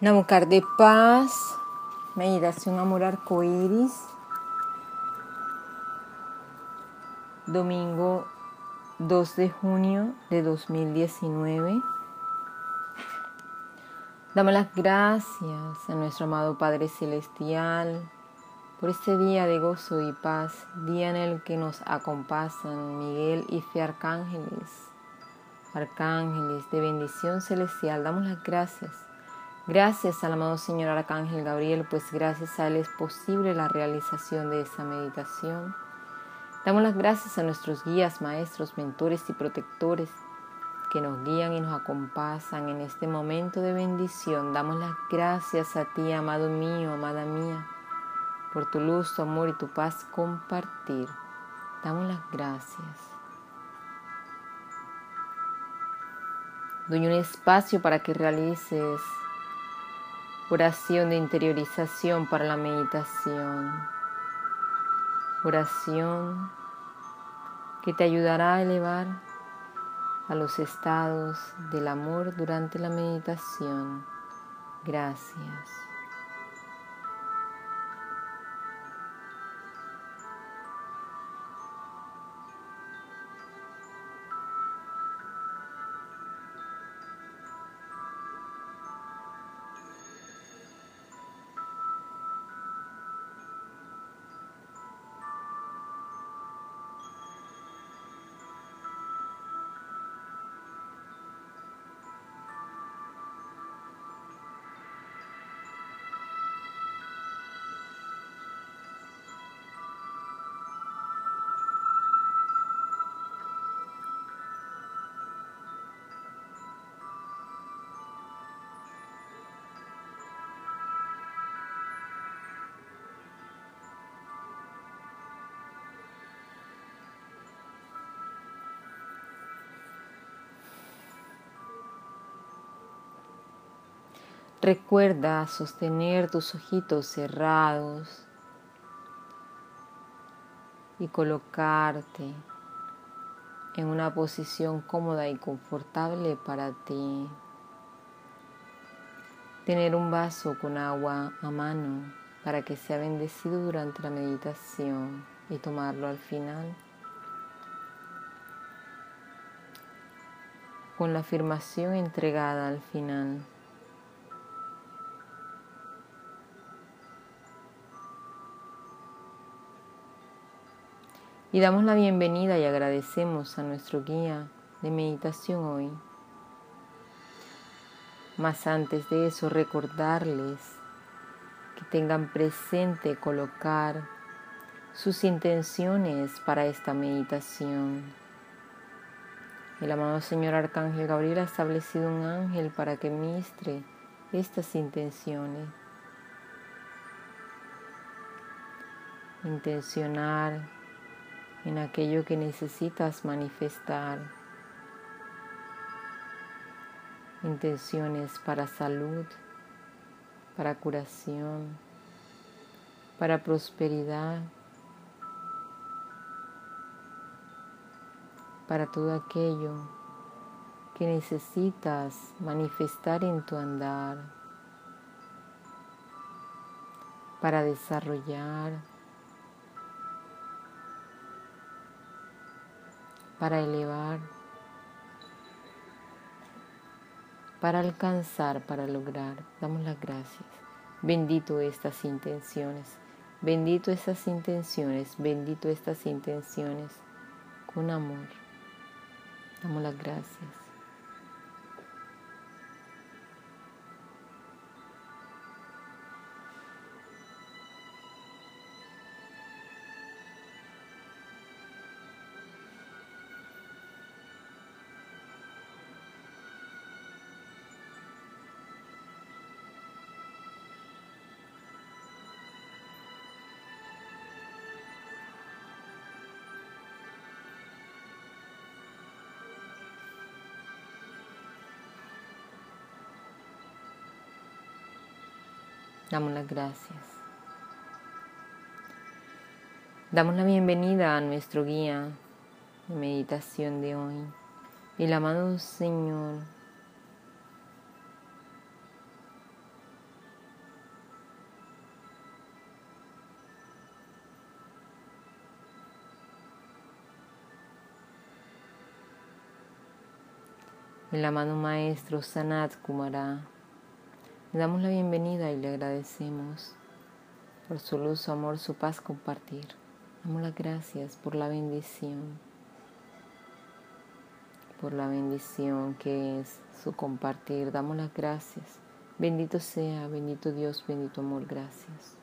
Namucar de paz, meditación amor arcoíris, domingo 2 de junio de 2019. Damos las gracias a nuestro amado Padre Celestial por este día de gozo y paz, día en el que nos acompasan Miguel y Fe Arcángeles, arcángeles de bendición celestial. Damos las gracias Gracias al amado Señor Arcángel Gabriel, pues gracias a Él es posible la realización de esa meditación. Damos las gracias a nuestros guías, maestros, mentores y protectores que nos guían y nos acompasan en este momento de bendición. Damos las gracias a ti, amado mío, amada mía, por tu luz, tu amor y tu paz compartir. Damos las gracias. Doy un espacio para que realices Oración de interiorización para la meditación. Oración que te ayudará a elevar a los estados del amor durante la meditación. Gracias. Recuerda sostener tus ojitos cerrados y colocarte en una posición cómoda y confortable para ti. Tener un vaso con agua a mano para que sea bendecido durante la meditación y tomarlo al final. Con la afirmación entregada al final. Y damos la bienvenida y agradecemos a nuestro guía de meditación hoy. Más antes de eso, recordarles que tengan presente colocar sus intenciones para esta meditación. El amado Señor Arcángel Gabriel ha establecido un ángel para que ministre estas intenciones. Intencionar en aquello que necesitas manifestar. Intenciones para salud, para curación, para prosperidad, para todo aquello que necesitas manifestar en tu andar, para desarrollar para elevar, para alcanzar, para lograr. Damos las gracias. Bendito estas intenciones, bendito estas intenciones, bendito estas intenciones con amor. Damos las gracias. Damos las gracias. Damos la bienvenida a nuestro guía de meditación de hoy, el amado Señor. El amado Maestro Sanat Kumara. Le damos la bienvenida y le agradecemos por su luz, su amor, su paz compartir. Damos las gracias por la bendición, por la bendición que es su compartir. Damos las gracias. Bendito sea, bendito Dios, bendito amor, gracias.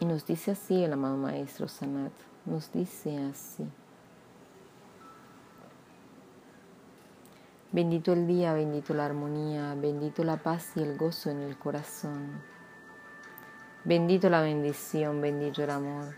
Y nos dice así el amado Maestro Sanat, nos dice así. Bendito el día, bendito la armonía, bendito la paz y el gozo en el corazón. Bendito la bendición, bendito el amor.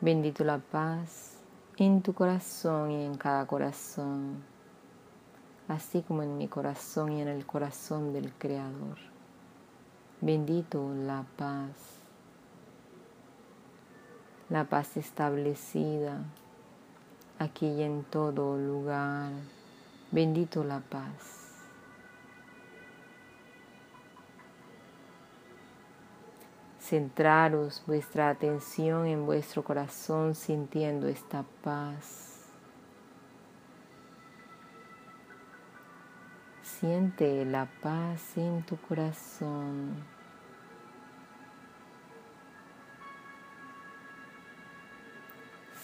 Bendito la paz en tu corazón y en cada corazón así como en mi corazón y en el corazón del Creador. Bendito la paz, la paz establecida aquí y en todo lugar. Bendito la paz. Centraros vuestra atención en vuestro corazón sintiendo esta paz. Siente la paz en tu corazón.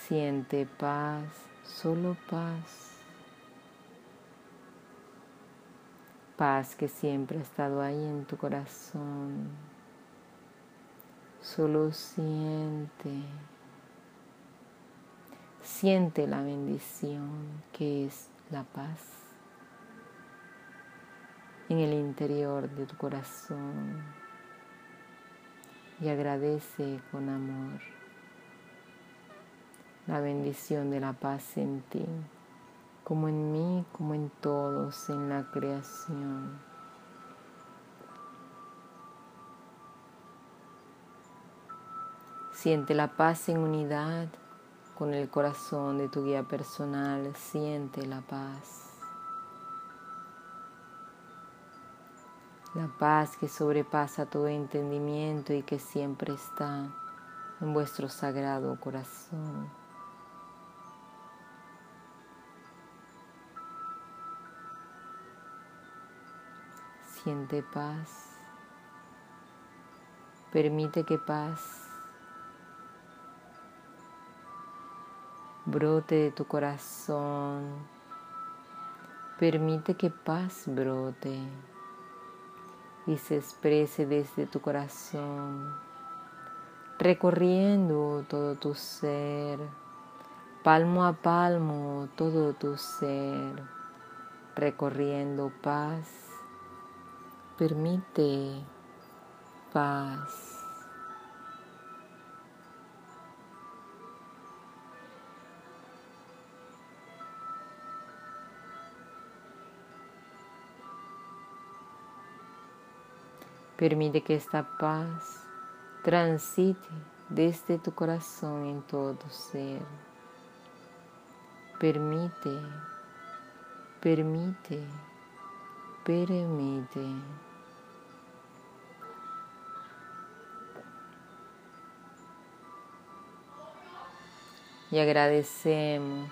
Siente paz, solo paz. Paz que siempre ha estado ahí en tu corazón. Solo siente. Siente la bendición que es la paz en el interior de tu corazón y agradece con amor la bendición de la paz en ti, como en mí, como en todos, en la creación. Siente la paz en unidad con el corazón de tu guía personal, siente la paz. La paz que sobrepasa todo entendimiento y que siempre está en vuestro sagrado corazón. Siente paz. Permite que paz brote de tu corazón. Permite que paz brote y se exprese desde tu corazón, recorriendo todo tu ser, palmo a palmo todo tu ser, recorriendo paz. Permite paz. Permite que esta paz transite desde tu corazón en todo ser. Permite, permite, permite. Y agradecemos,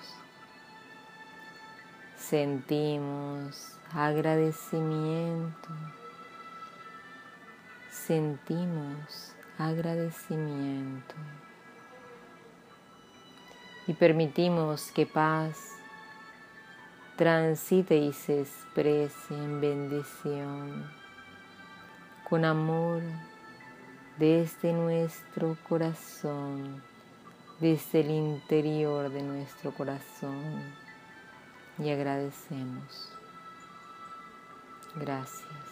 sentimos agradecimiento sentimos agradecimiento y permitimos que paz transite y se exprese en bendición con amor desde nuestro corazón, desde el interior de nuestro corazón y agradecemos. Gracias.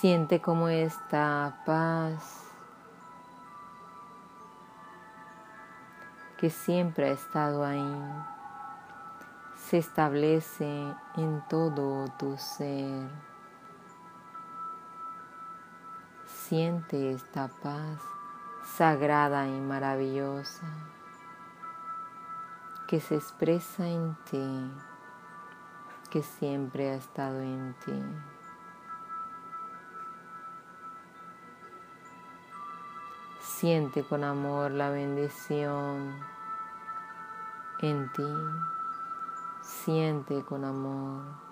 Siente como esta paz que siempre ha estado ahí se establece en todo tu ser. Siente esta paz sagrada y maravillosa que se expresa en ti, que siempre ha estado en ti. Siente con amor la bendición en ti. Siente con amor.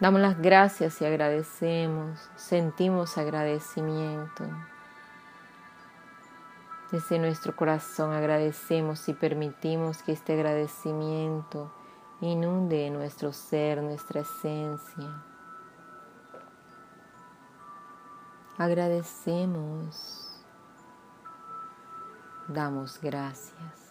Damos las gracias y agradecemos, sentimos agradecimiento. Desde nuestro corazón agradecemos y permitimos que este agradecimiento inunde nuestro ser, nuestra esencia. Agradecemos, damos gracias.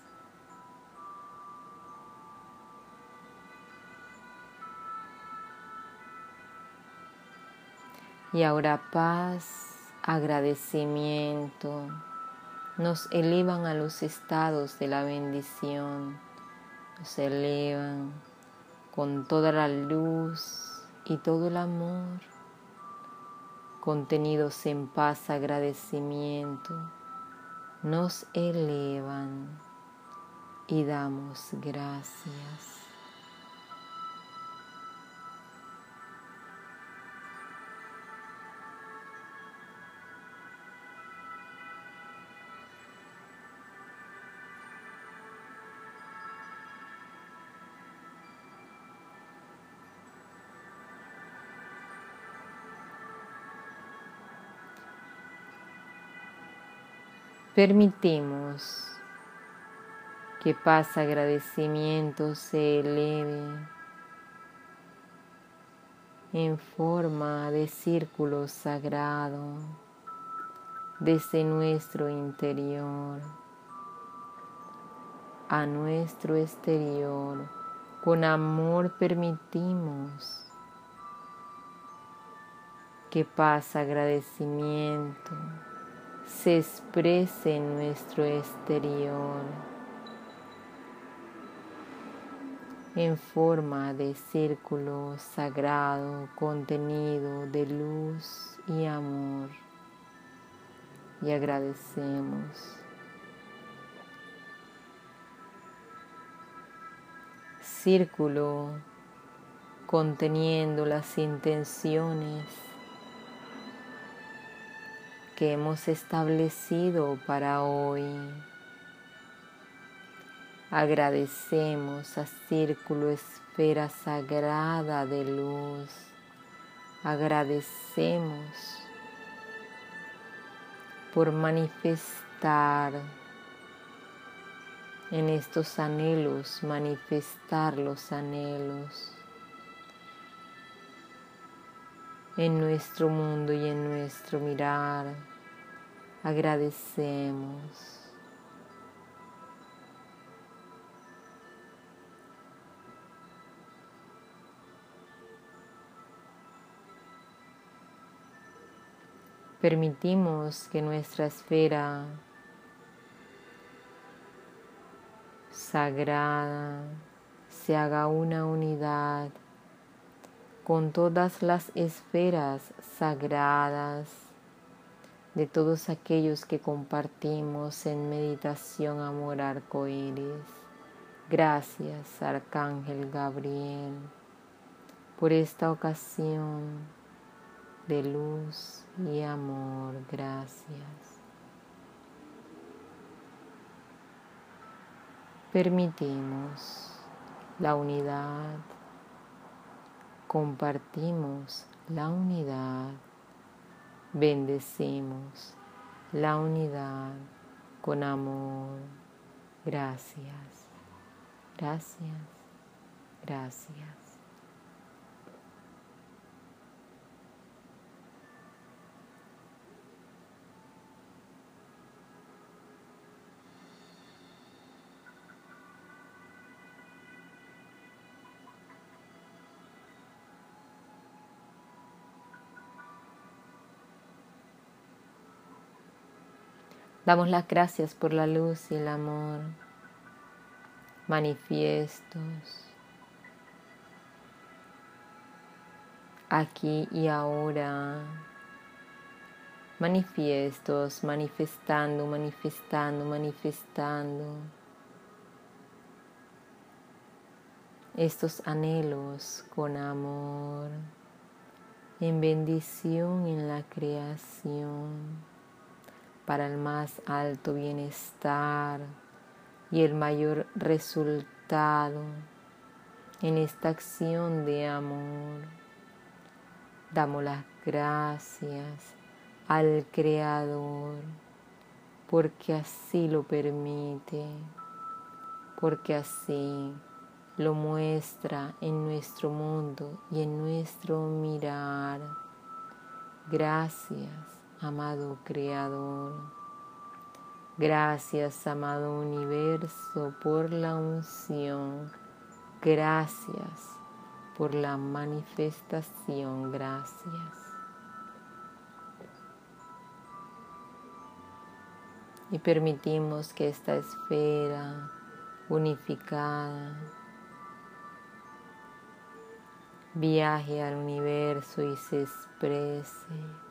Y ahora paz, agradecimiento. Nos elevan a los estados de la bendición, nos elevan con toda la luz y todo el amor, contenidos en paz, agradecimiento, nos elevan y damos gracias. Permitimos que paz agradecimiento se eleve en forma de círculo sagrado desde nuestro interior a nuestro exterior. Con amor permitimos que paz agradecimiento se exprese en nuestro exterior en forma de círculo sagrado contenido de luz y amor. Y agradecemos. Círculo conteniendo las intenciones que hemos establecido para hoy. Agradecemos a Círculo Esfera Sagrada de Luz. Agradecemos por manifestar en estos anhelos, manifestar los anhelos en nuestro mundo y en nuestro mirar agradecemos. Permitimos que nuestra esfera sagrada se haga una unidad con todas las esferas sagradas de todos aquellos que compartimos en meditación amor arcoíris. Gracias, Arcángel Gabriel, por esta ocasión de luz y amor. Gracias. Permitimos la unidad, compartimos la unidad, bendecimos la unidad con amor. Gracias, gracias, gracias. Damos las gracias por la luz y el amor, manifiestos, aquí y ahora, manifiestos, manifestando, manifestando, manifestando. Estos anhelos con amor, en bendición en la creación para el más alto bienestar y el mayor resultado en esta acción de amor. Damos las gracias al Creador porque así lo permite, porque así lo muestra en nuestro mundo y en nuestro mirar. Gracias amado Creador. Gracias, amado universo, por la unción. Gracias por la manifestación. Gracias. Y permitimos que esta esfera unificada viaje al universo y se exprese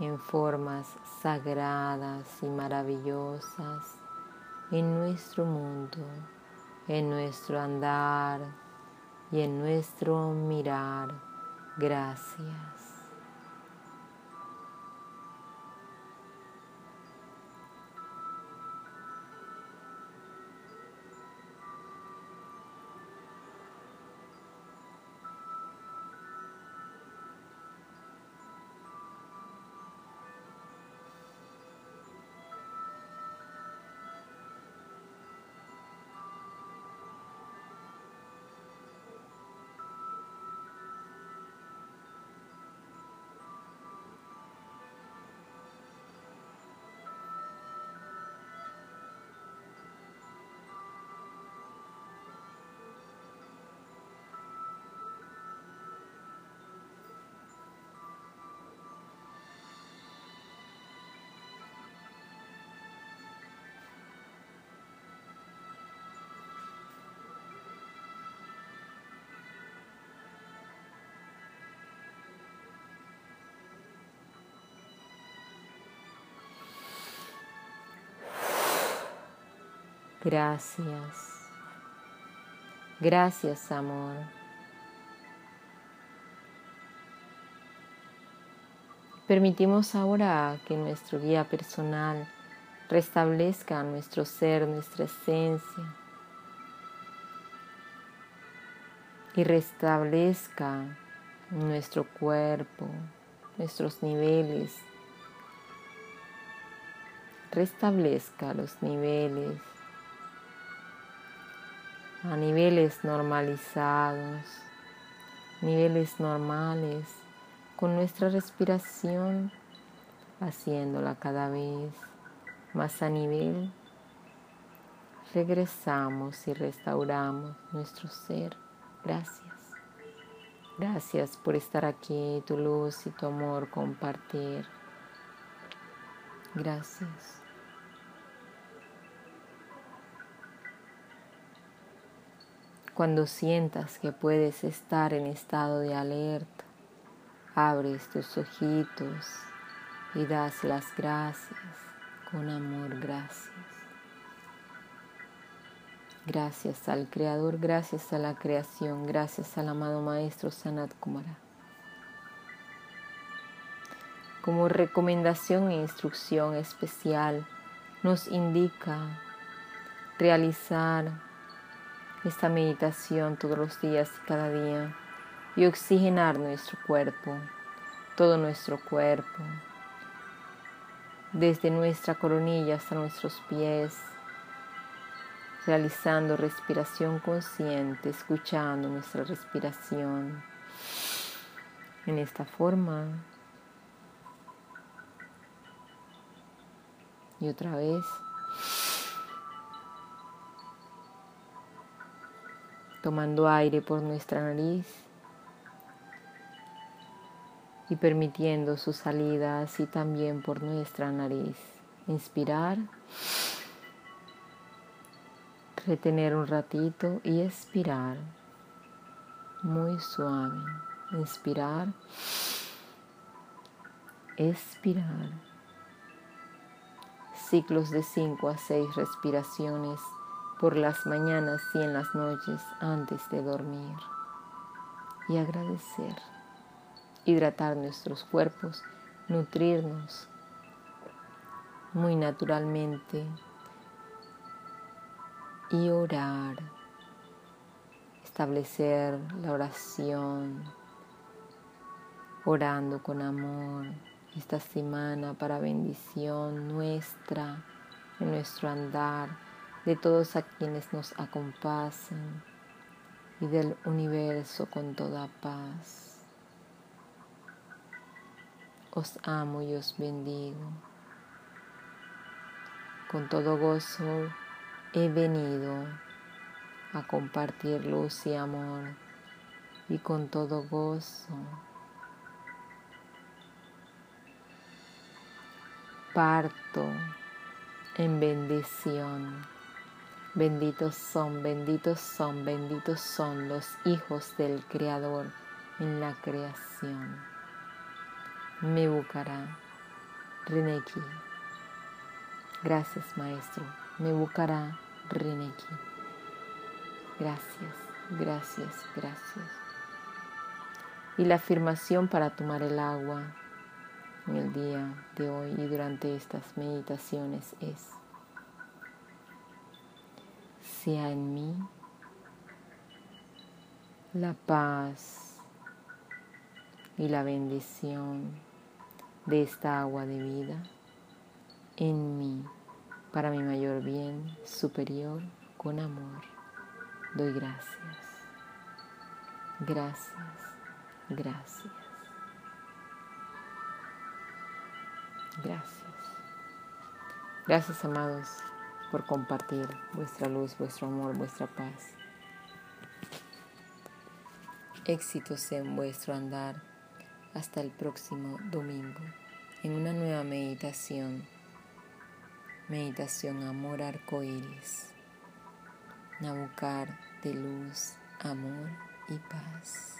en formas sagradas y maravillosas en nuestro mundo, en nuestro andar y en nuestro mirar. Gracias. Gracias. Gracias, amor. Permitimos ahora que nuestro guía personal restablezca nuestro ser, nuestra esencia y restablezca nuestro cuerpo, nuestros niveles, restablezca los niveles a niveles normalizados, niveles normales, con nuestra respiración, haciéndola cada vez más a nivel. Regresamos y restauramos nuestro ser. Gracias. Gracias por estar aquí, tu luz y tu amor compartir. Gracias. Cuando sientas que puedes estar en estado de alerta, abres tus ojitos y das las gracias con amor, gracias. Gracias al Creador, gracias a la creación, gracias al amado Maestro Sanat Kumara. Como recomendación e instrucción especial, nos indica realizar esta meditación todos los días y cada día y oxigenar nuestro cuerpo, todo nuestro cuerpo, desde nuestra coronilla hasta nuestros pies, realizando respiración consciente, escuchando nuestra respiración. En esta forma. Y otra vez. Tomando aire por nuestra nariz y permitiendo su salida así también por nuestra nariz. Inspirar retener un ratito y expirar muy suave. Inspirar, expirar. Ciclos de 5 a 6 respiraciones por las mañanas y en las noches antes de dormir. Y agradecer. Hidratar nuestros cuerpos, nutrirnos muy naturalmente y orar, establecer la oración, orando con amor esta semana para bendición nuestra, en nuestro andar, de todos a quienes nos acompasan y del universo con toda paz. Os amo y os bendigo. Con todo gozo he venido a compartir luz y amor y con todo gozo. Parto en bendición. Benditos son, benditos son, benditos son los hijos del Creador en la creación. Me buscará. Reneki. Gracias, Maestro me buscará Reneki. Gracias, gracias, gracias. Y la afirmación para tomar el agua en el día de hoy y durante estas meditaciones es, sea en mí la paz y la bendición de esta agua de vida en mí para mi mayor bien superior con amor. Doy gracias. Gracias. Gracias. Gracias. Gracias, amados, por compartir vuestra luz, vuestro amor, vuestra paz. Éxitos en vuestro andar. Hasta el próximo domingo en una nueva meditación Meditación Amor Arcoíris. Nabucar de luz, amor y paz.